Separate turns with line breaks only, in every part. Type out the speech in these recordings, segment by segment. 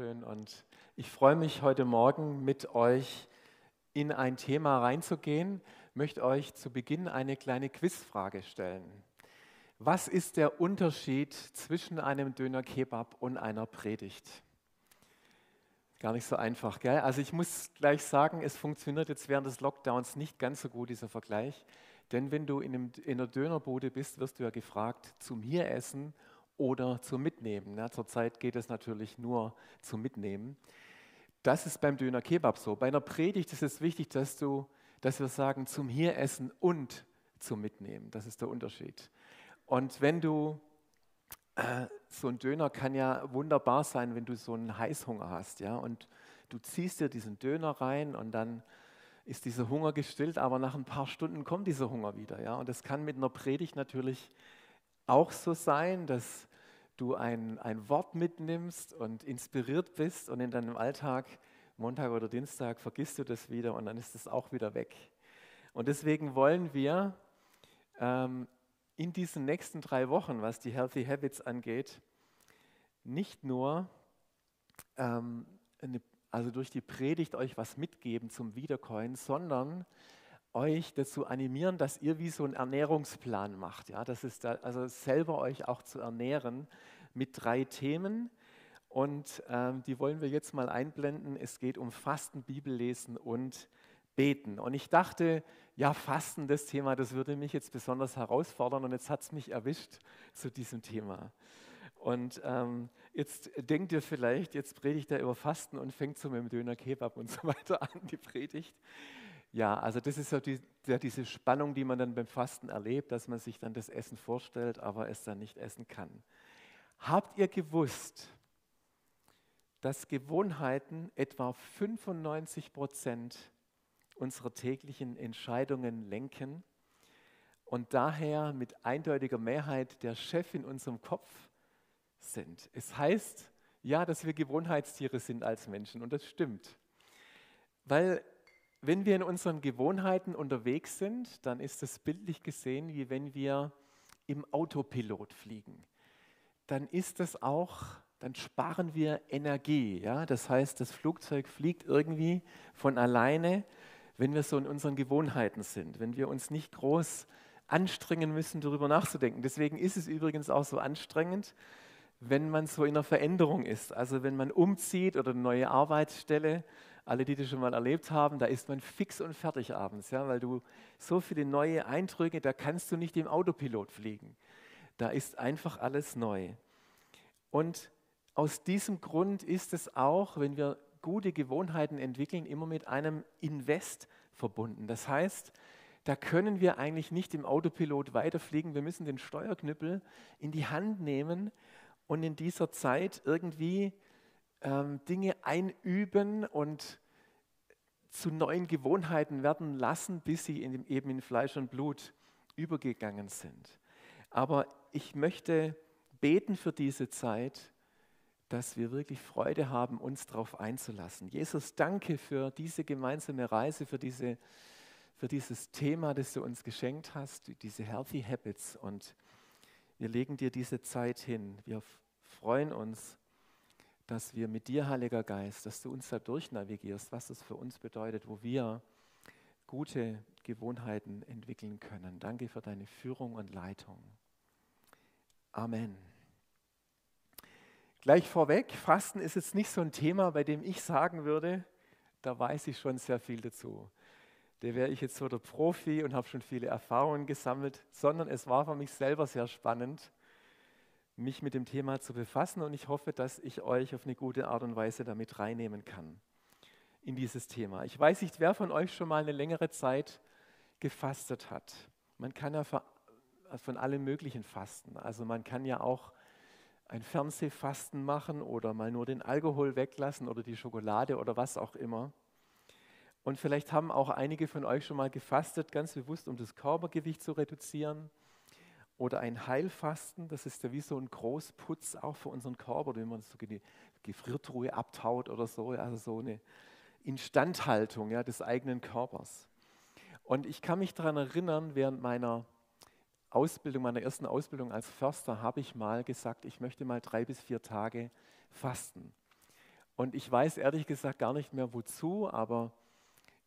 Dankeschön. Und ich freue mich heute Morgen mit euch in ein Thema reinzugehen. Ich möchte euch zu Beginn eine kleine Quizfrage stellen. Was ist der Unterschied zwischen einem Döner Kebab und einer Predigt? Gar nicht so einfach, gell? Also ich muss gleich sagen, es funktioniert jetzt während des Lockdowns nicht ganz so gut, dieser Vergleich. Denn wenn du in, einem, in einer Dönerbude bist, wirst du ja gefragt, zum hier essen oder zum Mitnehmen. Ja, zurzeit geht es natürlich nur zum Mitnehmen. Das ist beim Döner Kebab so. Bei einer Predigt ist es wichtig, dass, du, dass wir sagen, zum hier essen und zum Mitnehmen. Das ist der Unterschied. Und wenn du, äh, so ein Döner kann ja wunderbar sein, wenn du so einen Heißhunger hast. Ja? Und du ziehst dir diesen Döner rein und dann ist dieser Hunger gestillt, aber nach ein paar Stunden kommt dieser Hunger wieder. Ja? Und das kann mit einer Predigt natürlich auch so sein, dass du ein, ein Wort mitnimmst und inspiriert bist und in deinem Alltag, Montag oder Dienstag, vergisst du das wieder und dann ist es auch wieder weg. Und deswegen wollen wir ähm, in diesen nächsten drei Wochen, was die Healthy Habits angeht, nicht nur ähm, eine, also durch die Predigt euch was mitgeben zum Wiedercoin, sondern euch dazu animieren, dass ihr wie so einen Ernährungsplan macht. Ja, das ist da, also selber euch auch zu ernähren mit drei Themen. Und ähm, die wollen wir jetzt mal einblenden. Es geht um Fasten, Bibellesen und Beten. Und ich dachte, ja, Fasten, das Thema, das würde mich jetzt besonders herausfordern. Und jetzt hat es mich erwischt zu diesem Thema. Und ähm, jetzt denkt ihr vielleicht, jetzt predigt er über Fasten und fängt so mit dem Döner Kebab und so weiter an, die Predigt. Ja, also das ist ja, die, ja diese Spannung, die man dann beim Fasten erlebt, dass man sich dann das Essen vorstellt, aber es dann nicht essen kann. Habt ihr gewusst, dass Gewohnheiten etwa 95 Prozent unserer täglichen Entscheidungen lenken und daher mit eindeutiger Mehrheit der Chef in unserem Kopf sind? Es heißt ja, dass wir Gewohnheitstiere sind als Menschen und das stimmt. Weil wenn wir in unseren Gewohnheiten unterwegs sind, dann ist es bildlich gesehen, wie wenn wir im Autopilot fliegen. Dann ist das auch, dann sparen wir Energie. Ja? Das heißt, das Flugzeug fliegt irgendwie von alleine, wenn wir so in unseren Gewohnheiten sind, wenn wir uns nicht groß anstrengen müssen, darüber nachzudenken. Deswegen ist es übrigens auch so anstrengend, wenn man so in einer Veränderung ist. Also wenn man umzieht oder eine neue Arbeitsstelle alle, die das schon mal erlebt haben, da ist man fix und fertig abends, ja, weil du so viele neue Eindrücke, da kannst du nicht im Autopilot fliegen. Da ist einfach alles neu. Und aus diesem Grund ist es auch, wenn wir gute Gewohnheiten entwickeln, immer mit einem Invest verbunden. Das heißt, da können wir eigentlich nicht im Autopilot weiterfliegen. Wir müssen den Steuerknüppel in die Hand nehmen und in dieser Zeit irgendwie ähm, Dinge einüben und zu neuen Gewohnheiten werden lassen, bis sie in eben in Fleisch und Blut übergegangen sind. Aber ich möchte beten für diese Zeit, dass wir wirklich Freude haben, uns darauf einzulassen. Jesus, danke für diese gemeinsame Reise, für, diese, für dieses Thema, das du uns geschenkt hast, diese Healthy Habits. Und wir legen dir diese Zeit hin. Wir freuen uns dass wir mit dir, Heiliger Geist, dass du uns da durchnavigierst, was das für uns bedeutet, wo wir gute Gewohnheiten entwickeln können. Danke für deine Führung und Leitung. Amen. Gleich vorweg, Fasten ist jetzt nicht so ein Thema, bei dem ich sagen würde, da weiß ich schon sehr viel dazu. Da wäre ich jetzt so der Profi und habe schon viele Erfahrungen gesammelt, sondern es war für mich selber sehr spannend mich mit dem Thema zu befassen und ich hoffe, dass ich euch auf eine gute Art und Weise damit reinnehmen kann in dieses Thema. Ich weiß nicht, wer von euch schon mal eine längere Zeit gefastet hat. Man kann ja von allem Möglichen fasten. Also man kann ja auch ein Fernsehfasten machen oder mal nur den Alkohol weglassen oder die Schokolade oder was auch immer. Und vielleicht haben auch einige von euch schon mal gefastet, ganz bewusst, um das Körpergewicht zu reduzieren oder ein Heilfasten, das ist ja wie so ein Großputz auch für unseren Körper, wenn man so die Gefriertruhe abtaut oder so, also so eine Instandhaltung ja, des eigenen Körpers. Und ich kann mich daran erinnern, während meiner Ausbildung, meiner ersten Ausbildung als Förster, habe ich mal gesagt, ich möchte mal drei bis vier Tage fasten. Und ich weiß ehrlich gesagt gar nicht mehr wozu, aber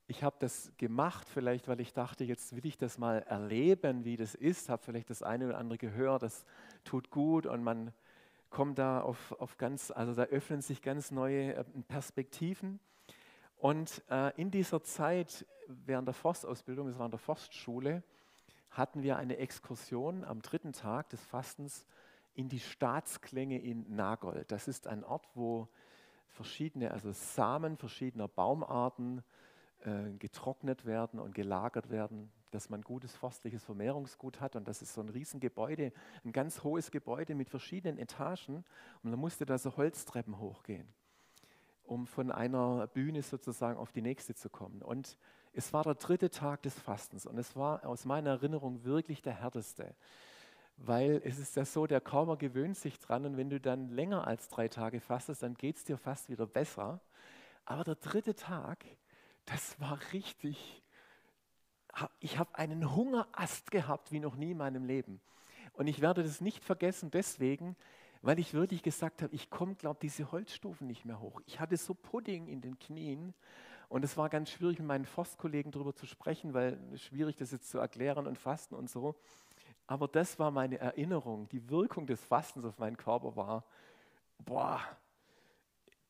ich habe das gemacht, vielleicht weil ich dachte, jetzt will ich das mal erleben, wie das ist, habe vielleicht das eine oder andere gehört, das tut gut und man kommt da auf, auf ganz, also da öffnen sich ganz neue äh, Perspektiven. Und äh, in dieser Zeit, während der Forstausbildung, das war in der Forstschule, hatten wir eine Exkursion am dritten Tag des Fastens in die Staatsklänge in Nagold. Das ist ein Ort, wo verschiedene, also Samen verschiedener Baumarten äh, getrocknet werden und gelagert werden, dass man gutes forstliches Vermehrungsgut hat. Und das ist so ein Riesengebäude, ein ganz hohes Gebäude mit verschiedenen Etagen. Und man musste da so Holztreppen hochgehen, um von einer Bühne sozusagen auf die nächste zu kommen. Und es war der dritte Tag des Fastens und es war aus meiner Erinnerung wirklich der härteste weil es ist ja so, der Körper gewöhnt sich dran und wenn du dann länger als drei Tage fastest, dann geht es dir fast wieder besser. Aber der dritte Tag, das war richtig, ich habe einen Hungerast gehabt wie noch nie in meinem Leben. Und ich werde das nicht vergessen deswegen, weil ich wirklich gesagt habe, ich komme, glaube diese Holzstufen nicht mehr hoch. Ich hatte so Pudding in den Knien und es war ganz schwierig, mit meinen Forstkollegen darüber zu sprechen, weil schwierig das jetzt zu erklären und fasten und so. Aber das war meine Erinnerung. Die Wirkung des Fastens auf meinen Körper war, boah,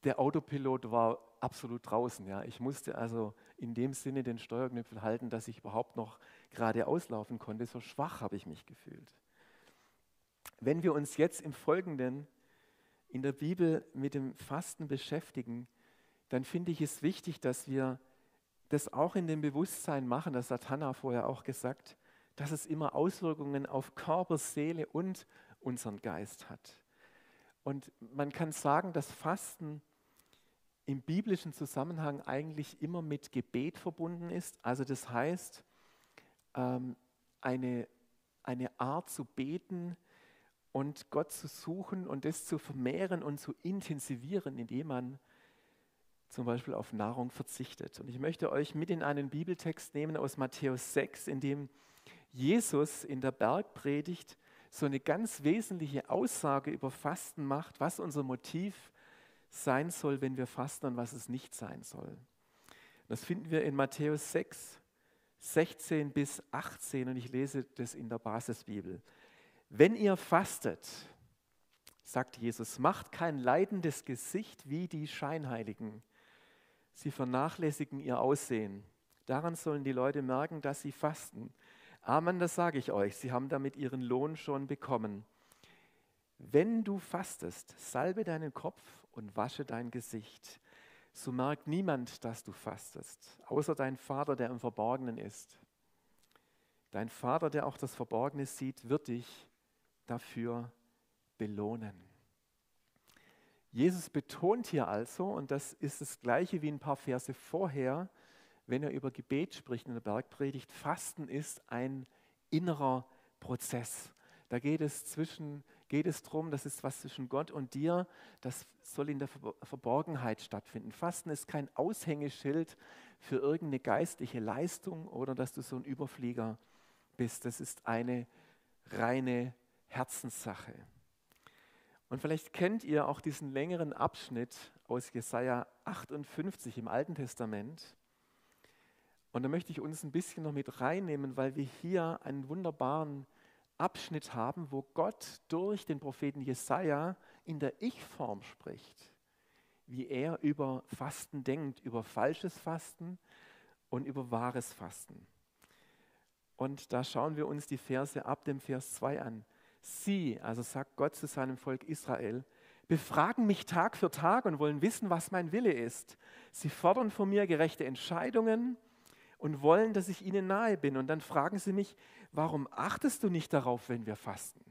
der Autopilot war absolut draußen. Ja. Ich musste also in dem Sinne den Steuerknüppel halten, dass ich überhaupt noch gerade auslaufen konnte. So schwach habe ich mich gefühlt. Wenn wir uns jetzt im Folgenden in der Bibel mit dem Fasten beschäftigen, dann finde ich es wichtig, dass wir das auch in dem Bewusstsein machen, das hat Hannah vorher auch gesagt, dass es immer Auswirkungen auf Körper, Seele und unseren Geist hat. Und man kann sagen, dass Fasten im biblischen Zusammenhang eigentlich immer mit Gebet verbunden ist. Also das heißt, ähm, eine, eine Art zu beten und Gott zu suchen und das zu vermehren und zu intensivieren, indem man zum Beispiel auf Nahrung verzichtet. Und ich möchte euch mit in einen Bibeltext nehmen aus Matthäus 6, in dem Jesus in der Bergpredigt so eine ganz wesentliche Aussage über Fasten macht, was unser Motiv sein soll, wenn wir fasten und was es nicht sein soll. Das finden wir in Matthäus 6, 16 bis 18 und ich lese das in der Basisbibel. Wenn ihr fastet, sagt Jesus, macht kein leidendes Gesicht wie die Scheinheiligen. Sie vernachlässigen ihr Aussehen. Daran sollen die Leute merken, dass sie fasten. Amen, das sage ich euch, sie haben damit ihren Lohn schon bekommen. Wenn du fastest, salbe deinen Kopf und wasche dein Gesicht. So merkt niemand, dass du fastest, außer dein Vater, der im Verborgenen ist. Dein Vater, der auch das Verborgene sieht, wird dich dafür belohnen. Jesus betont hier also, und das ist das gleiche wie ein paar Verse vorher, wenn er über Gebet spricht in der Bergpredigt, Fasten ist ein innerer Prozess. Da geht es zwischen geht es darum, das ist was zwischen Gott und dir, das soll in der Verborgenheit stattfinden. Fasten ist kein Aushängeschild für irgendeine geistliche Leistung oder dass du so ein Überflieger bist. Das ist eine reine Herzenssache. Und vielleicht kennt ihr auch diesen längeren Abschnitt aus Jesaja 58 im Alten Testament. Und da möchte ich uns ein bisschen noch mit reinnehmen, weil wir hier einen wunderbaren Abschnitt haben, wo Gott durch den Propheten Jesaja in der Ich-Form spricht, wie er über Fasten denkt, über falsches Fasten und über wahres Fasten. Und da schauen wir uns die Verse ab dem Vers 2 an. Sie, also sagt Gott zu seinem Volk Israel, befragen mich Tag für Tag und wollen wissen, was mein Wille ist. Sie fordern von mir gerechte Entscheidungen und wollen, dass ich ihnen nahe bin. Und dann fragen sie mich, warum achtest du nicht darauf, wenn wir fasten?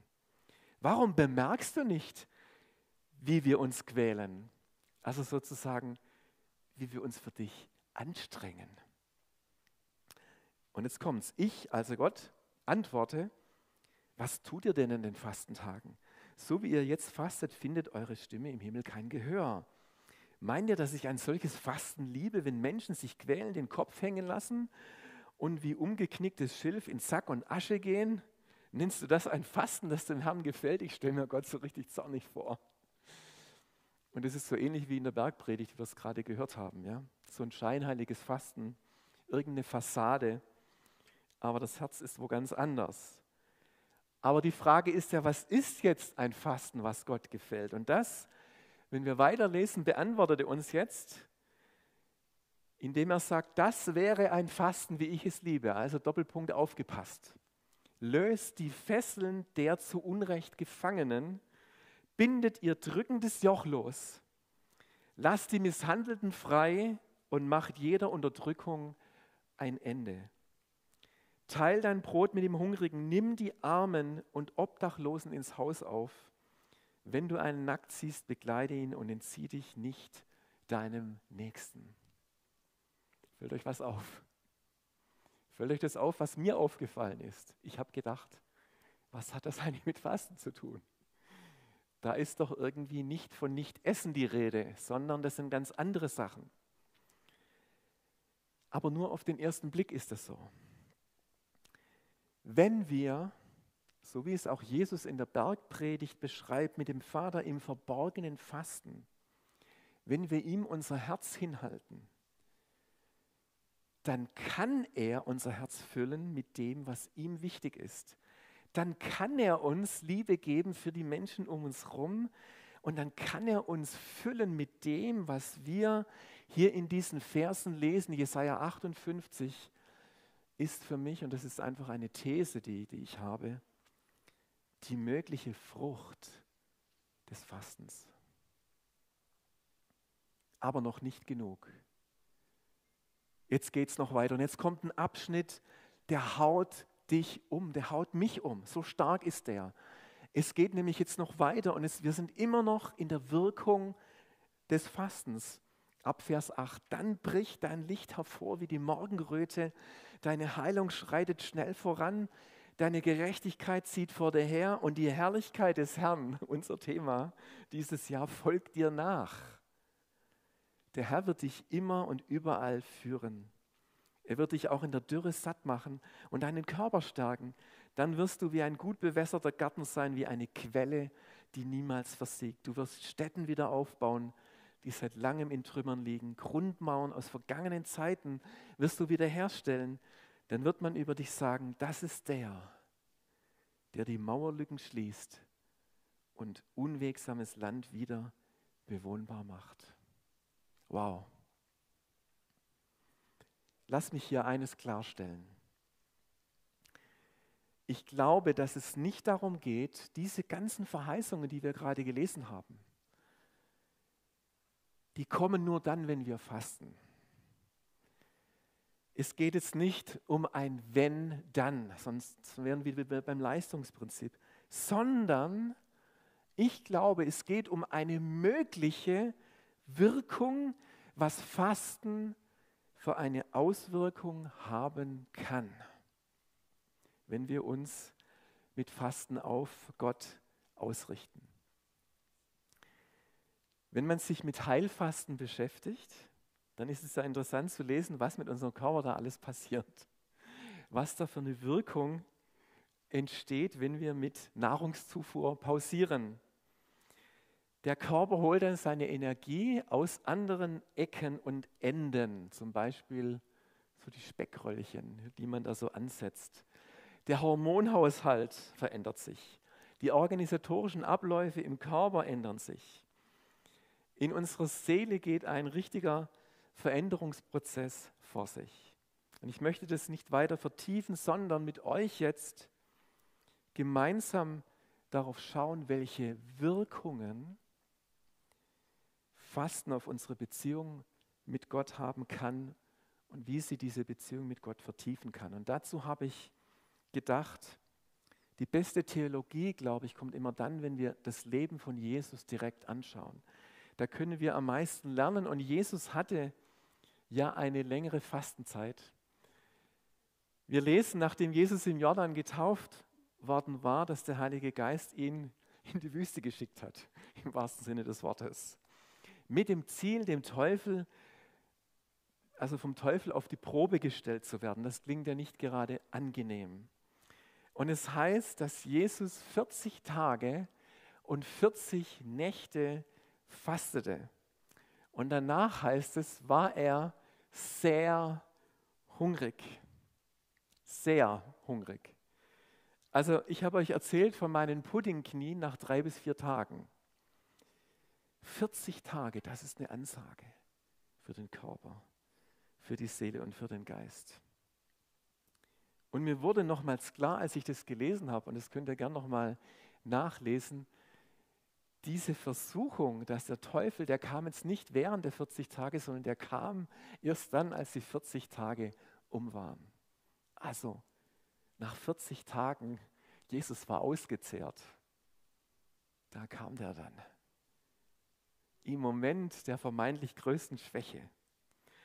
Warum bemerkst du nicht, wie wir uns quälen? Also sozusagen, wie wir uns für dich anstrengen. Und jetzt kommt's. Ich, also Gott, antworte, was tut ihr denn in den Fastentagen? So wie ihr jetzt fastet, findet eure Stimme im Himmel kein Gehör. Meint ihr, dass ich ein solches Fasten liebe, wenn Menschen sich quälen, den Kopf hängen lassen und wie umgeknicktes Schilf in Sack und Asche gehen? Nennst du das ein Fasten, das dem Herrn gefällt? Ich stelle mir Gott so richtig zornig vor. Und es ist so ähnlich wie in der Bergpredigt, wie wir es gerade gehört haben. Ja? So ein scheinheiliges Fasten, irgendeine Fassade, aber das Herz ist wo ganz anders. Aber die Frage ist ja, was ist jetzt ein Fasten, was Gott gefällt? Und das, wenn wir weiterlesen, beantwortet er uns jetzt, indem er sagt, das wäre ein Fasten, wie ich es liebe. Also Doppelpunkt aufgepasst. Löst die Fesseln der zu Unrecht Gefangenen, bindet ihr drückendes Joch los, lasst die Misshandelten frei und macht jeder Unterdrückung ein Ende. Teil dein Brot mit dem Hungrigen, nimm die Armen und Obdachlosen ins Haus auf. Wenn du einen nackt siehst, begleite ihn und entzieh dich nicht deinem Nächsten. Fällt euch was auf? Fällt euch das auf, was mir aufgefallen ist? Ich habe gedacht, was hat das eigentlich mit Fasten zu tun? Da ist doch irgendwie nicht von Nicht-Essen die Rede, sondern das sind ganz andere Sachen. Aber nur auf den ersten Blick ist das so. Wenn wir, so wie es auch Jesus in der Bergpredigt beschreibt, mit dem Vater im Verborgenen fasten, wenn wir ihm unser Herz hinhalten, dann kann er unser Herz füllen mit dem, was ihm wichtig ist. Dann kann er uns Liebe geben für die Menschen um uns herum und dann kann er uns füllen mit dem, was wir hier in diesen Versen lesen, Jesaja 58, ist für mich, und das ist einfach eine These, die, die ich habe, die mögliche Frucht des Fastens. Aber noch nicht genug. Jetzt geht es noch weiter und jetzt kommt ein Abschnitt, der haut dich um, der haut mich um. So stark ist der. Es geht nämlich jetzt noch weiter und es, wir sind immer noch in der Wirkung des Fastens. Ab Vers 8, dann bricht dein Licht hervor wie die Morgenröte, Deine Heilung schreitet schnell voran. Deine Gerechtigkeit zieht vor dir her und die Herrlichkeit des Herrn, unser Thema dieses Jahr, folgt dir nach. Der Herr wird dich immer und überall führen. Er wird dich auch in der Dürre satt machen und deinen Körper stärken. Dann wirst du wie ein gut bewässerter Garten sein, wie eine Quelle, die niemals versiegt. Du wirst Städten wieder aufbauen, die seit langem in Trümmern liegen. Grundmauern aus vergangenen Zeiten wirst du wiederherstellen. Dann wird man über dich sagen, das ist der, der die Mauerlücken schließt und unwegsames Land wieder bewohnbar macht. Wow. Lass mich hier eines klarstellen. Ich glaube, dass es nicht darum geht, diese ganzen Verheißungen, die wir gerade gelesen haben, die kommen nur dann, wenn wir fasten. Es geht jetzt nicht um ein Wenn, dann, sonst wären wir beim Leistungsprinzip, sondern ich glaube, es geht um eine mögliche Wirkung, was Fasten für eine Auswirkung haben kann, wenn wir uns mit Fasten auf Gott ausrichten. Wenn man sich mit Heilfasten beschäftigt, dann ist es ja interessant zu lesen, was mit unserem Körper da alles passiert. Was da für eine Wirkung entsteht, wenn wir mit Nahrungszufuhr pausieren. Der Körper holt dann seine Energie aus anderen Ecken und Enden, zum Beispiel so die Speckröllchen, die man da so ansetzt. Der Hormonhaushalt verändert sich. Die organisatorischen Abläufe im Körper ändern sich. In unserer Seele geht ein richtiger Veränderungsprozess vor sich. Und ich möchte das nicht weiter vertiefen, sondern mit euch jetzt gemeinsam darauf schauen, welche Wirkungen Fasten auf unsere Beziehung mit Gott haben kann und wie sie diese Beziehung mit Gott vertiefen kann. Und dazu habe ich gedacht, die beste Theologie, glaube ich, kommt immer dann, wenn wir das Leben von Jesus direkt anschauen da können wir am meisten lernen. Und Jesus hatte ja eine längere Fastenzeit. Wir lesen, nachdem Jesus im Jordan getauft worden war, dass der Heilige Geist ihn in die Wüste geschickt hat, im wahrsten Sinne des Wortes. Mit dem Ziel, dem Teufel, also vom Teufel auf die Probe gestellt zu werden. Das klingt ja nicht gerade angenehm. Und es heißt, dass Jesus 40 Tage und 40 Nächte fastete. Und danach heißt es, war er sehr hungrig. Sehr hungrig. Also ich habe euch erzählt von meinen Puddingknien nach drei bis vier Tagen. 40 Tage, das ist eine Ansage für den Körper, für die Seele und für den Geist. Und mir wurde nochmals klar, als ich das gelesen habe, und das könnt ihr gerne nochmal nachlesen, diese Versuchung, dass der Teufel, der kam jetzt nicht während der 40 Tage, sondern der kam erst dann, als die 40 Tage um waren. Also nach 40 Tagen, Jesus war ausgezehrt, da kam der dann. Im Moment der vermeintlich größten Schwäche.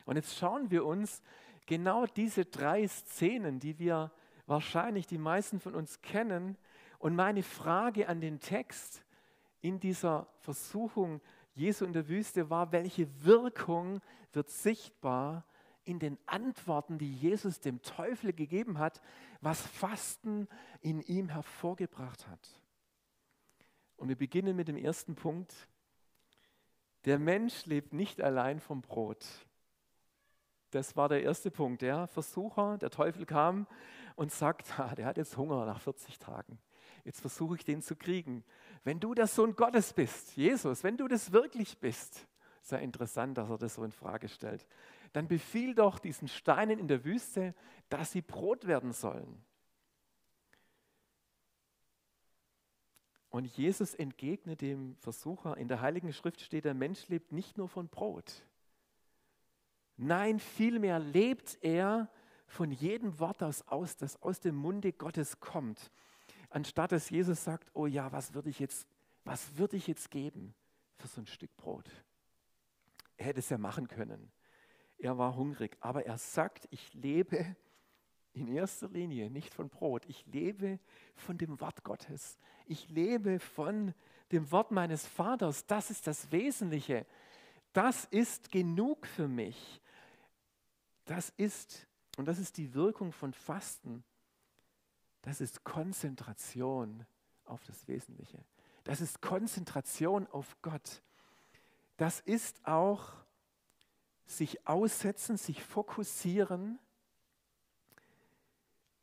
Und jetzt schauen wir uns genau diese drei Szenen, die wir wahrscheinlich die meisten von uns kennen. Und meine Frage an den Text, in dieser Versuchung Jesu in der Wüste war, welche Wirkung wird sichtbar in den Antworten, die Jesus dem Teufel gegeben hat, was Fasten in ihm hervorgebracht hat. Und wir beginnen mit dem ersten Punkt. Der Mensch lebt nicht allein vom Brot. Das war der erste Punkt. Der Versucher, der Teufel kam und sagt, der hat jetzt Hunger nach 40 Tagen. Jetzt versuche ich den zu kriegen. Wenn du der Sohn Gottes bist, Jesus, wenn du das wirklich bist, sehr interessant, dass er das so in Frage stellt, dann befiehl doch diesen Steinen in der Wüste, dass sie Brot werden sollen. Und Jesus entgegnet dem Versucher, in der Heiligen Schrift steht, der Mensch lebt nicht nur von Brot. Nein, vielmehr lebt er von jedem Wort, das aus, das aus dem Munde Gottes kommt anstatt dass Jesus sagt, oh ja, was würde ich jetzt, was würde ich jetzt geben für so ein Stück Brot? Er hätte es ja machen können. Er war hungrig, aber er sagt, ich lebe in erster Linie nicht von Brot, ich lebe von dem Wort Gottes. Ich lebe von dem Wort meines Vaters. Das ist das Wesentliche. Das ist genug für mich. Das ist, und das ist die Wirkung von Fasten. Das ist Konzentration auf das Wesentliche. Das ist Konzentration auf Gott. Das ist auch sich aussetzen, sich fokussieren,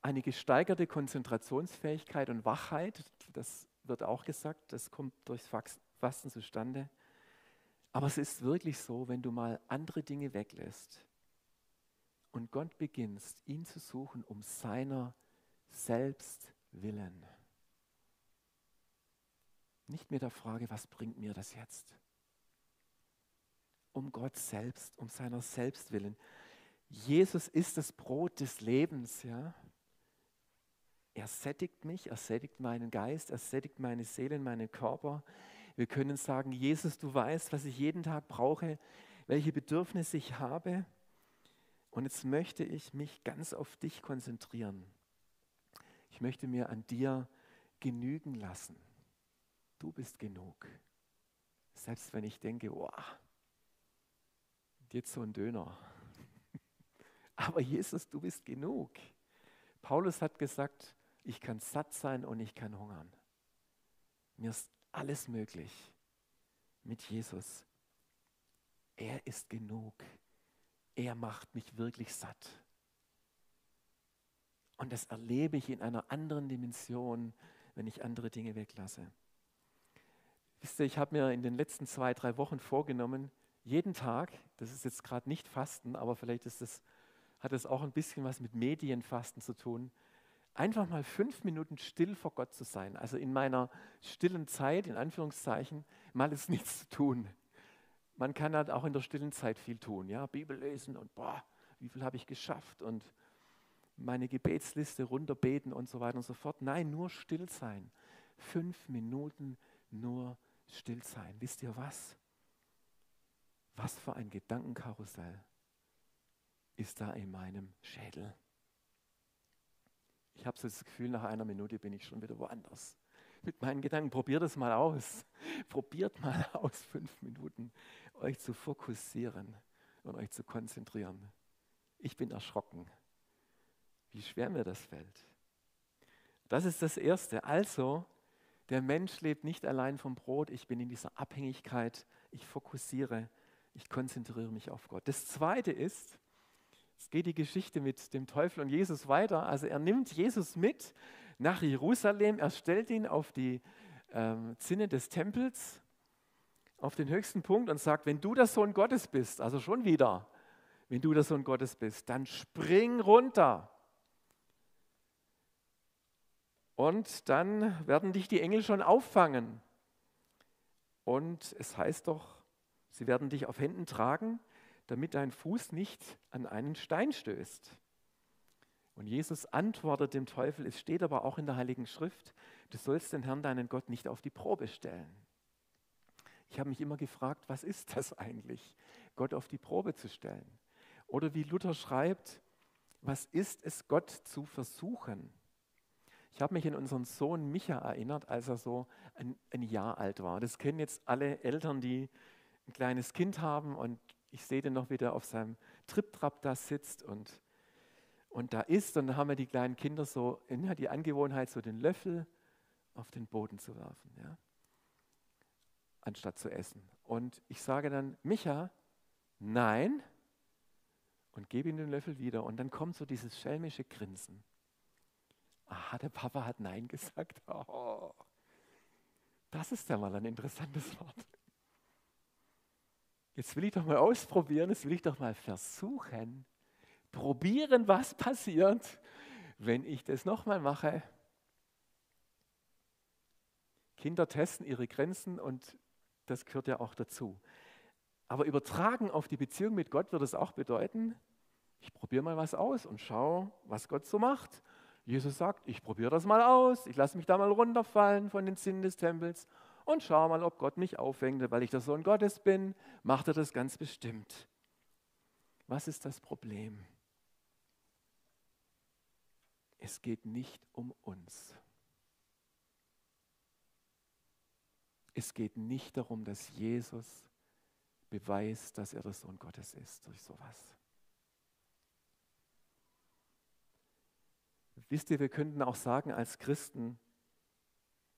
eine gesteigerte Konzentrationsfähigkeit und Wachheit. Das wird auch gesagt, das kommt durchs Fasten zustande. Aber es ist wirklich so, wenn du mal andere Dinge weglässt und Gott beginnst, ihn zu suchen um seiner selbst willen. Nicht mit der Frage, was bringt mir das jetzt? Um Gott selbst, um seiner selbst willen. Jesus ist das Brot des Lebens, ja. Er sättigt mich, er sättigt meinen Geist, er sättigt meine Seele, meinen Körper. Wir können sagen, Jesus, du weißt, was ich jeden Tag brauche, welche Bedürfnisse ich habe. Und jetzt möchte ich mich ganz auf dich konzentrieren. Ich möchte mir an dir genügen lassen. Du bist genug. Selbst wenn ich denke, wow, jetzt so ein Döner. Aber Jesus, du bist genug. Paulus hat gesagt, ich kann satt sein und ich kann hungern. Mir ist alles möglich mit Jesus. Er ist genug. Er macht mich wirklich satt. Und das erlebe ich in einer anderen Dimension, wenn ich andere Dinge weglasse. Wisst ihr, ich habe mir in den letzten zwei, drei Wochen vorgenommen, jeden Tag, das ist jetzt gerade nicht Fasten, aber vielleicht ist das, hat es auch ein bisschen was mit Medienfasten zu tun, einfach mal fünf Minuten still vor Gott zu sein. Also in meiner stillen Zeit, in Anführungszeichen, mal ist nichts zu tun. Man kann halt auch in der stillen Zeit viel tun, ja, Bibel lesen und boah, wie viel habe ich geschafft und meine Gebetsliste runterbeten und so weiter und so fort. Nein, nur still sein. Fünf Minuten nur still sein. Wisst ihr was? Was für ein Gedankenkarussell ist da in meinem Schädel? Ich habe so das Gefühl, nach einer Minute bin ich schon wieder woanders. Mit meinen Gedanken, probiert es mal aus. Probiert mal aus, fünf Minuten euch zu fokussieren und euch zu konzentrieren. Ich bin erschrocken wie schwer mir das fällt. Das ist das Erste. Also, der Mensch lebt nicht allein vom Brot. Ich bin in dieser Abhängigkeit Ich fokussiere, ich konzentriere mich auf Gott. Das Zweite ist, es geht die Geschichte mit dem Teufel und Jesus weiter. Also er nimmt Jesus mit nach Jerusalem, er stellt ihn auf die ähm, Zinne des Tempels, auf den höchsten Punkt und sagt, wenn du der Sohn Gottes bist, also schon wieder, wenn du der Sohn Gottes bist, dann spring runter. Und dann werden dich die Engel schon auffangen. Und es heißt doch, sie werden dich auf Händen tragen, damit dein Fuß nicht an einen Stein stößt. Und Jesus antwortet dem Teufel, es steht aber auch in der Heiligen Schrift, du sollst den Herrn, deinen Gott, nicht auf die Probe stellen. Ich habe mich immer gefragt, was ist das eigentlich, Gott auf die Probe zu stellen? Oder wie Luther schreibt, was ist es, Gott zu versuchen? Ich habe mich an unseren Sohn Micha erinnert, als er so ein, ein Jahr alt war. Das kennen jetzt alle Eltern, die ein kleines Kind haben und ich sehe den noch wieder auf seinem Triptrap da sitzt und, und da isst und dann haben wir die kleinen Kinder so ja, die Angewohnheit, so den Löffel auf den Boden zu werfen, ja, anstatt zu essen. Und ich sage dann, Micha, nein, und gebe ihm den Löffel wieder und dann kommt so dieses schelmische Grinsen. Aha, der Papa hat Nein gesagt. Oh, das ist ja mal ein interessantes Wort. Jetzt will ich doch mal ausprobieren, jetzt will ich doch mal versuchen, probieren, was passiert, wenn ich das nochmal mache. Kinder testen ihre Grenzen und das gehört ja auch dazu. Aber übertragen auf die Beziehung mit Gott wird es auch bedeuten, ich probiere mal was aus und schaue, was Gott so macht. Jesus sagt, ich probiere das mal aus, ich lasse mich da mal runterfallen von den Zinnen des Tempels und schaue mal, ob Gott mich aufhängt, weil ich der Sohn Gottes bin, macht er das ganz bestimmt. Was ist das Problem? Es geht nicht um uns. Es geht nicht darum, dass Jesus beweist, dass er der Sohn Gottes ist durch sowas. Wisst ihr, wir könnten auch sagen als Christen,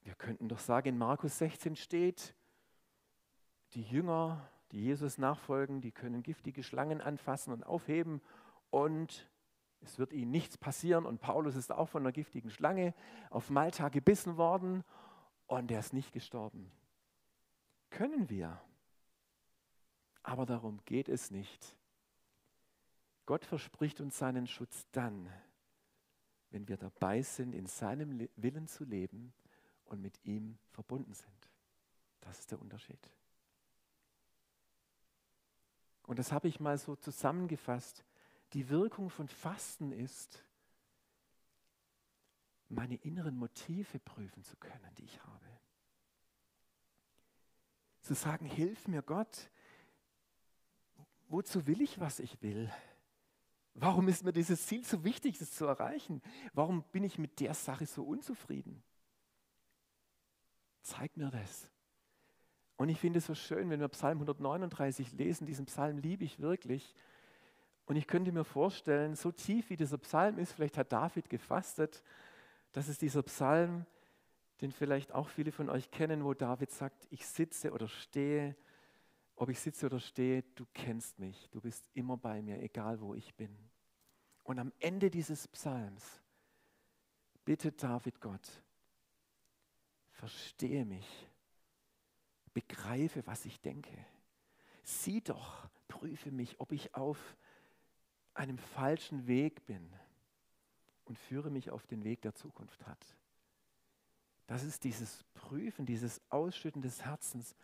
wir könnten doch sagen, in Markus 16 steht, die Jünger, die Jesus nachfolgen, die können giftige Schlangen anfassen und aufheben und es wird ihnen nichts passieren. Und Paulus ist auch von einer giftigen Schlange auf Malta gebissen worden und er ist nicht gestorben. Können wir. Aber darum geht es nicht. Gott verspricht uns seinen Schutz dann, wenn wir dabei sind, in seinem Willen zu leben und mit ihm verbunden sind. Das ist der Unterschied. Und das habe ich mal so zusammengefasst. Die Wirkung von Fasten ist, meine inneren Motive prüfen zu können, die ich habe. Zu sagen, hilf mir Gott, wozu will ich, was ich will? Warum ist mir dieses Ziel so wichtig, das zu erreichen? Warum bin ich mit der Sache so unzufrieden? Zeig mir das. Und ich finde es so schön, wenn wir Psalm 139 lesen, diesen Psalm liebe ich wirklich. Und ich könnte mir vorstellen, so tief wie dieser Psalm ist, vielleicht hat David gefastet, dass es dieser Psalm, den vielleicht auch viele von euch kennen, wo David sagt, ich sitze oder stehe ob ich sitze oder stehe, du kennst mich, du bist immer bei mir, egal wo ich bin. Und am Ende dieses Psalms bittet David Gott, verstehe mich, begreife, was ich denke. Sieh doch, prüfe mich, ob ich auf einem falschen Weg bin und führe mich auf den Weg der Zukunft hat. Das ist dieses Prüfen, dieses Ausschütten des Herzens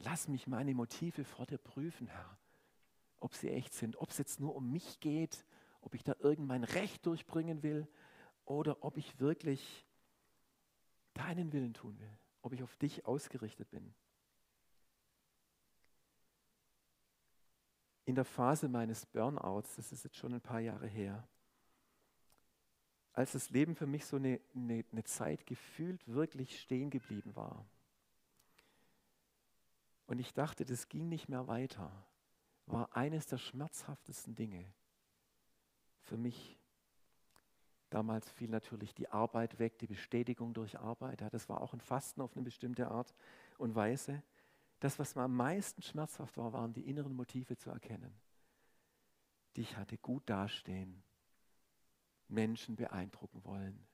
Lass mich meine Motive vor dir prüfen, Herr, ob sie echt sind, ob es jetzt nur um mich geht, ob ich da irgendein Recht durchbringen will oder ob ich wirklich deinen Willen tun will, ob ich auf dich ausgerichtet bin. In der Phase meines Burnouts, das ist jetzt schon ein paar Jahre her, als das Leben für mich so eine, eine, eine Zeit gefühlt wirklich stehen geblieben war, und ich dachte, das ging nicht mehr weiter, war eines der schmerzhaftesten Dinge für mich. Damals fiel natürlich die Arbeit weg, die Bestätigung durch Arbeit. Ja, das war auch ein Fasten auf eine bestimmte Art und Weise. das, was mir am meisten schmerzhaft war, waren die inneren Motive zu erkennen. Die ich hatte gut dastehen, Menschen beeindrucken wollen,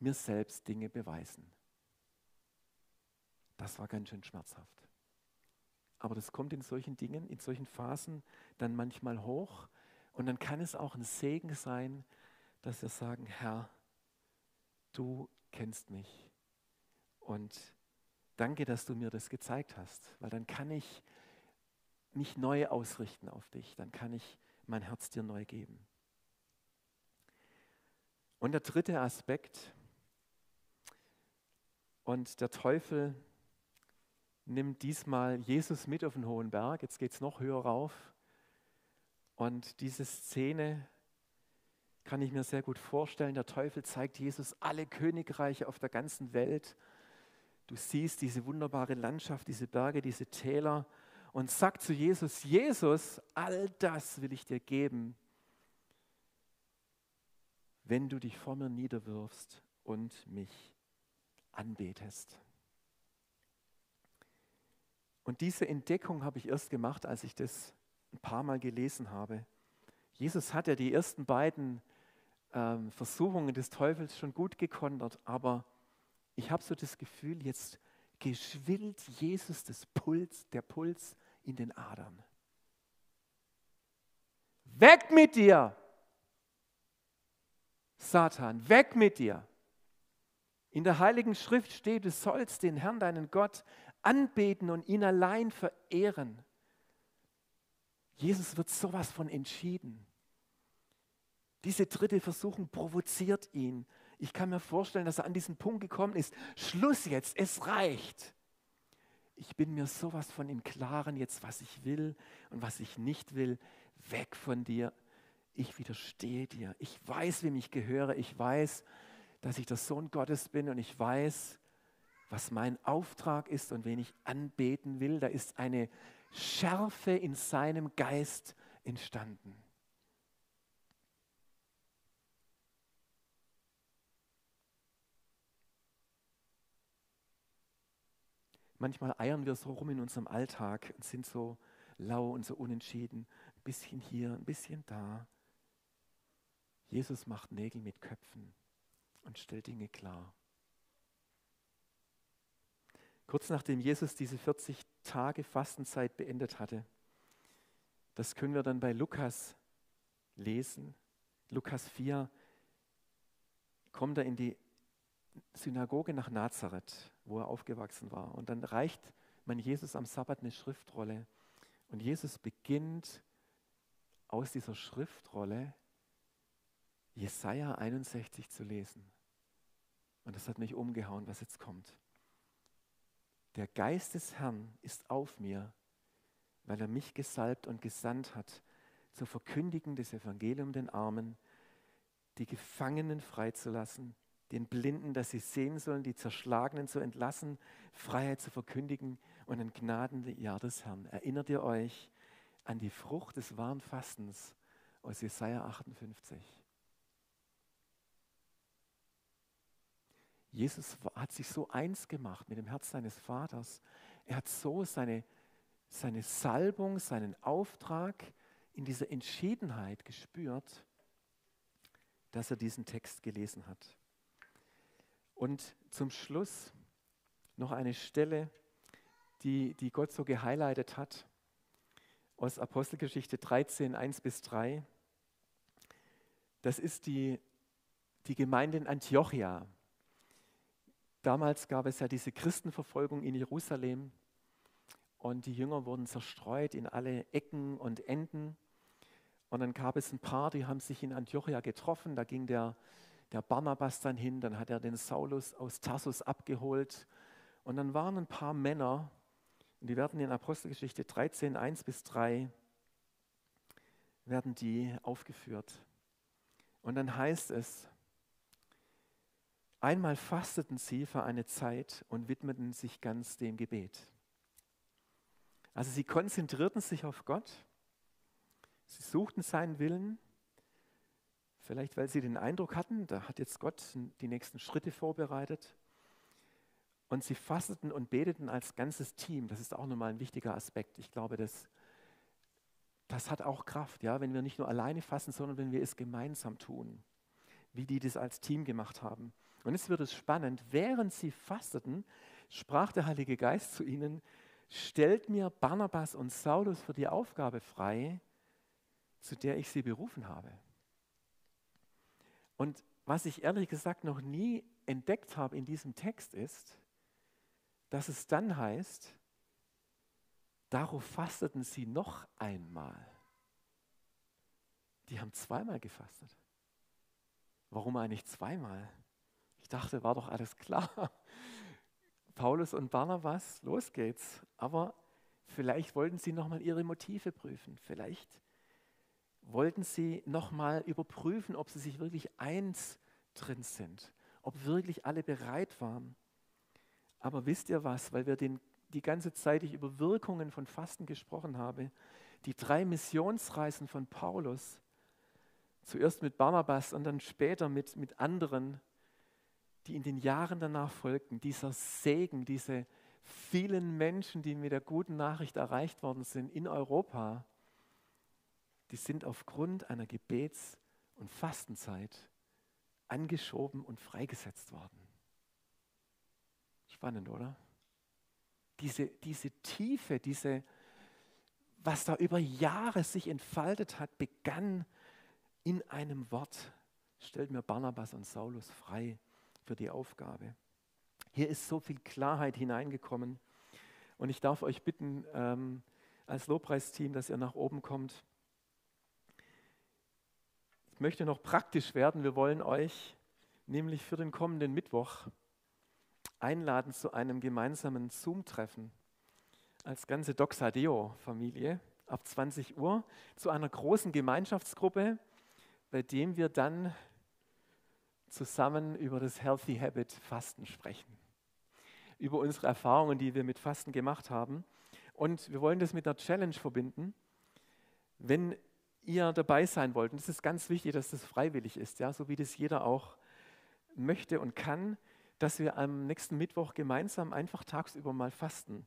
mir selbst Dinge beweisen. Das war ganz schön schmerzhaft. Aber das kommt in solchen Dingen, in solchen Phasen dann manchmal hoch. Und dann kann es auch ein Segen sein, dass wir sagen, Herr, du kennst mich. Und danke, dass du mir das gezeigt hast, weil dann kann ich mich neu ausrichten auf dich. Dann kann ich mein Herz dir neu geben. Und der dritte Aspekt, und der Teufel nimmt diesmal Jesus mit auf den hohen Berg. Jetzt geht es noch höher rauf. Und diese Szene kann ich mir sehr gut vorstellen. Der Teufel zeigt Jesus alle Königreiche auf der ganzen Welt. Du siehst diese wunderbare Landschaft, diese Berge, diese Täler und sagt zu Jesus, Jesus, all das will ich dir geben, wenn du dich vor mir niederwirfst und mich anbetest. Und diese Entdeckung habe ich erst gemacht, als ich das ein paar Mal gelesen habe. Jesus hat ja die ersten beiden ähm, Versuchungen des Teufels schon gut gekontert, aber ich habe so das Gefühl, jetzt geschwillt Jesus das Puls, der Puls in den Adern. Weg mit dir! Satan, weg mit dir! In der Heiligen Schrift steht, du sollst den Herrn, deinen Gott, anbeten und ihn allein verehren. Jesus wird sowas von entschieden. Diese dritte Versuchung provoziert ihn. Ich kann mir vorstellen, dass er an diesen Punkt gekommen ist. Schluss jetzt, es reicht. Ich bin mir sowas von im Klaren jetzt, was ich will und was ich nicht will. Weg von dir. Ich widerstehe dir. Ich weiß, wem ich gehöre. Ich weiß, dass ich der Sohn Gottes bin und ich weiß, was mein Auftrag ist und wen ich anbeten will. Da ist eine Schärfe in seinem Geist entstanden. Manchmal eiern wir so rum in unserem Alltag und sind so lau und so unentschieden. Ein bisschen hier, ein bisschen da. Jesus macht Nägel mit Köpfen und stellt Dinge klar. Kurz nachdem Jesus diese 40 Tage Fastenzeit beendet hatte, das können wir dann bei Lukas lesen. Lukas 4 kommt er in die Synagoge nach Nazareth, wo er aufgewachsen war. Und dann reicht man Jesus am Sabbat eine Schriftrolle. Und Jesus beginnt aus dieser Schriftrolle Jesaja 61 zu lesen. Und das hat mich umgehauen, was jetzt kommt. Der Geist des Herrn ist auf mir, weil er mich gesalbt und gesandt hat, zu verkündigen des Evangelium den Armen, die Gefangenen freizulassen, den Blinden, dass sie sehen sollen, die Zerschlagenen zu entlassen, Freiheit zu verkündigen und ein Gnadenjahr des Herrn. Erinnert ihr euch an die Frucht des wahren Fastens aus Jesaja 58? Jesus hat sich so eins gemacht mit dem Herz seines Vaters. Er hat so seine, seine Salbung, seinen Auftrag in dieser Entschiedenheit gespürt, dass er diesen Text gelesen hat. Und zum Schluss noch eine Stelle, die, die Gott so gehighlightet hat, aus Apostelgeschichte 13, 1 bis 3. Das ist die, die Gemeinde in Antiochia. Damals gab es ja diese Christenverfolgung in Jerusalem und die Jünger wurden zerstreut in alle Ecken und Enden. Und dann gab es ein paar, die haben sich in Antiochia getroffen. Da ging der, der Barnabas dann hin, dann hat er den Saulus aus Tarsus abgeholt. Und dann waren ein paar Männer, und die werden in Apostelgeschichte 13, 1 bis 3, werden die aufgeführt. Und dann heißt es, Einmal fasteten sie für eine Zeit und widmeten sich ganz dem Gebet. Also sie konzentrierten sich auf Gott, sie suchten seinen Willen, vielleicht weil sie den Eindruck hatten, da hat jetzt Gott die nächsten Schritte vorbereitet. Und sie fasteten und beteten als ganzes Team. Das ist auch nochmal ein wichtiger Aspekt. Ich glaube, das, das hat auch Kraft, ja, wenn wir nicht nur alleine fasten, sondern wenn wir es gemeinsam tun, wie die das als Team gemacht haben. Und jetzt wird es spannend. Während sie fasteten, sprach der Heilige Geist zu ihnen, stellt mir Barnabas und Saulus für die Aufgabe frei, zu der ich sie berufen habe. Und was ich ehrlich gesagt noch nie entdeckt habe in diesem Text ist, dass es dann heißt, darauf fasteten sie noch einmal. Die haben zweimal gefastet. Warum eigentlich zweimal? Ich dachte, war doch alles klar. Paulus und Barnabas, los geht's. Aber vielleicht wollten sie nochmal ihre Motive prüfen. Vielleicht wollten sie nochmal überprüfen, ob sie sich wirklich eins drin sind, ob wirklich alle bereit waren. Aber wisst ihr was, weil wir den, die ganze Zeit ich über Wirkungen von Fasten gesprochen habe, die drei Missionsreisen von Paulus, zuerst mit Barnabas und dann später mit, mit anderen, die in den Jahren danach folgten, dieser Segen, diese vielen Menschen, die mit der guten Nachricht erreicht worden sind in Europa, die sind aufgrund einer Gebets- und Fastenzeit angeschoben und freigesetzt worden. Spannend, oder? Diese, diese Tiefe, diese, was da über Jahre sich entfaltet hat, begann in einem Wort. Stellt mir Barnabas und Saulus frei für die Aufgabe. Hier ist so viel Klarheit hineingekommen. Und ich darf euch bitten, ähm, als Lobpreisteam, dass ihr nach oben kommt. Ich möchte noch praktisch werden. Wir wollen euch nämlich für den kommenden Mittwoch einladen zu einem gemeinsamen Zoom-Treffen als ganze Doxadeo-Familie ab 20 Uhr zu einer großen Gemeinschaftsgruppe, bei dem wir dann zusammen über das Healthy Habit Fasten sprechen. Über unsere Erfahrungen, die wir mit Fasten gemacht haben. Und wir wollen das mit einer Challenge verbinden. Wenn ihr dabei sein wollt, und es ist ganz wichtig, dass das freiwillig ist, ja, so wie das jeder auch möchte und kann, dass wir am nächsten Mittwoch gemeinsam einfach tagsüber mal fasten.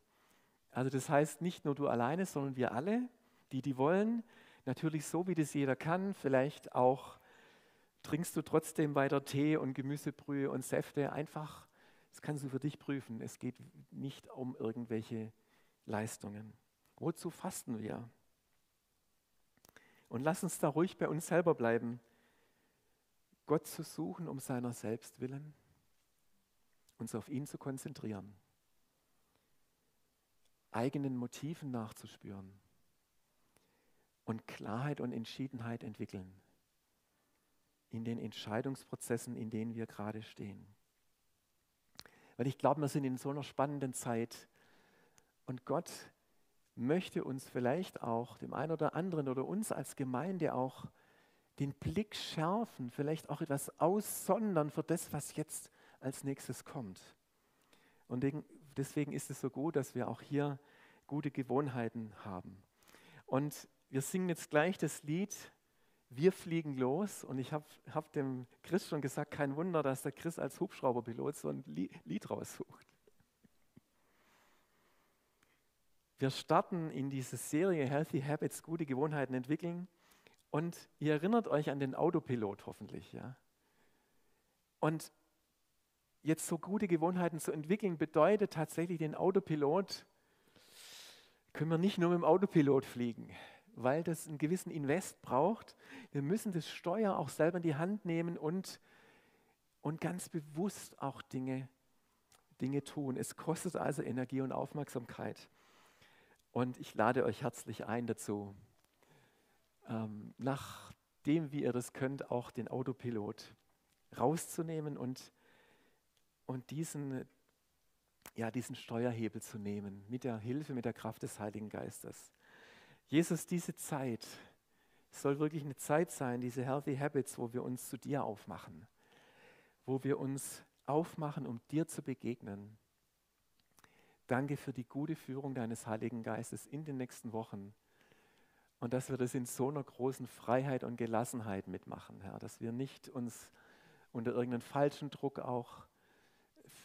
Also das heißt nicht nur du alleine, sondern wir alle, die die wollen. Natürlich so, wie das jeder kann. Vielleicht auch trinkst du trotzdem weiter Tee und Gemüsebrühe und Säfte. Einfach, das kannst du für dich prüfen. Es geht nicht um irgendwelche Leistungen. Wozu fasten wir? Und lass uns da ruhig bei uns selber bleiben. Gott zu suchen um seiner selbst willen, uns auf ihn zu konzentrieren, eigenen Motiven nachzuspüren und Klarheit und Entschiedenheit entwickeln in den Entscheidungsprozessen, in denen wir gerade stehen. Weil ich glaube, wir sind in so einer spannenden Zeit und Gott möchte uns vielleicht auch, dem einen oder anderen oder uns als Gemeinde auch, den Blick schärfen, vielleicht auch etwas aussondern für das, was jetzt als nächstes kommt. Und deswegen ist es so gut, dass wir auch hier gute Gewohnheiten haben. Und wir singen jetzt gleich das Lied Wir fliegen los. Und ich habe hab dem Chris schon gesagt, kein Wunder, dass der Chris als Hubschrauberpilot so ein Lied raussucht. Wir starten in diese Serie Healthy Habits, gute Gewohnheiten entwickeln. Und ihr erinnert euch an den Autopilot hoffentlich, ja. Und jetzt so gute Gewohnheiten zu entwickeln, bedeutet tatsächlich den Autopilot, können wir nicht nur mit dem Autopilot fliegen, weil das einen gewissen Invest braucht. Wir müssen das Steuer auch selber in die Hand nehmen und, und ganz bewusst auch Dinge, Dinge tun. Es kostet also Energie und Aufmerksamkeit. Und ich lade euch herzlich ein dazu ähm, nachdem, wie ihr das könnt, auch den Autopilot rauszunehmen und, und diesen, ja, diesen Steuerhebel zu nehmen, mit der Hilfe, mit der Kraft des Heiligen Geistes. Jesus, diese Zeit soll wirklich eine Zeit sein, diese Healthy Habits, wo wir uns zu dir aufmachen, wo wir uns aufmachen, um dir zu begegnen. Danke für die gute Führung deines Heiligen Geistes in den nächsten Wochen. Und dass wir das in so einer großen Freiheit und Gelassenheit mitmachen, Herr. Dass wir nicht uns unter irgendeinem falschen Druck auch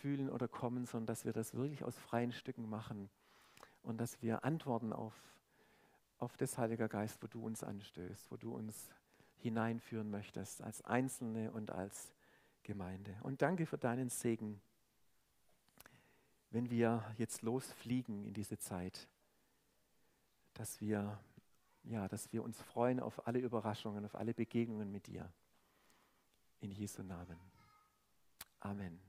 fühlen oder kommen, sondern dass wir das wirklich aus freien Stücken machen und dass wir antworten auf, auf das, Heiliger Geist, wo du uns anstößt, wo du uns hineinführen möchtest, als Einzelne und als Gemeinde. Und danke für deinen Segen, wenn wir jetzt losfliegen in diese Zeit, dass wir, ja, dass wir uns freuen auf alle Überraschungen, auf alle Begegnungen mit dir. In Jesu Namen. Amen.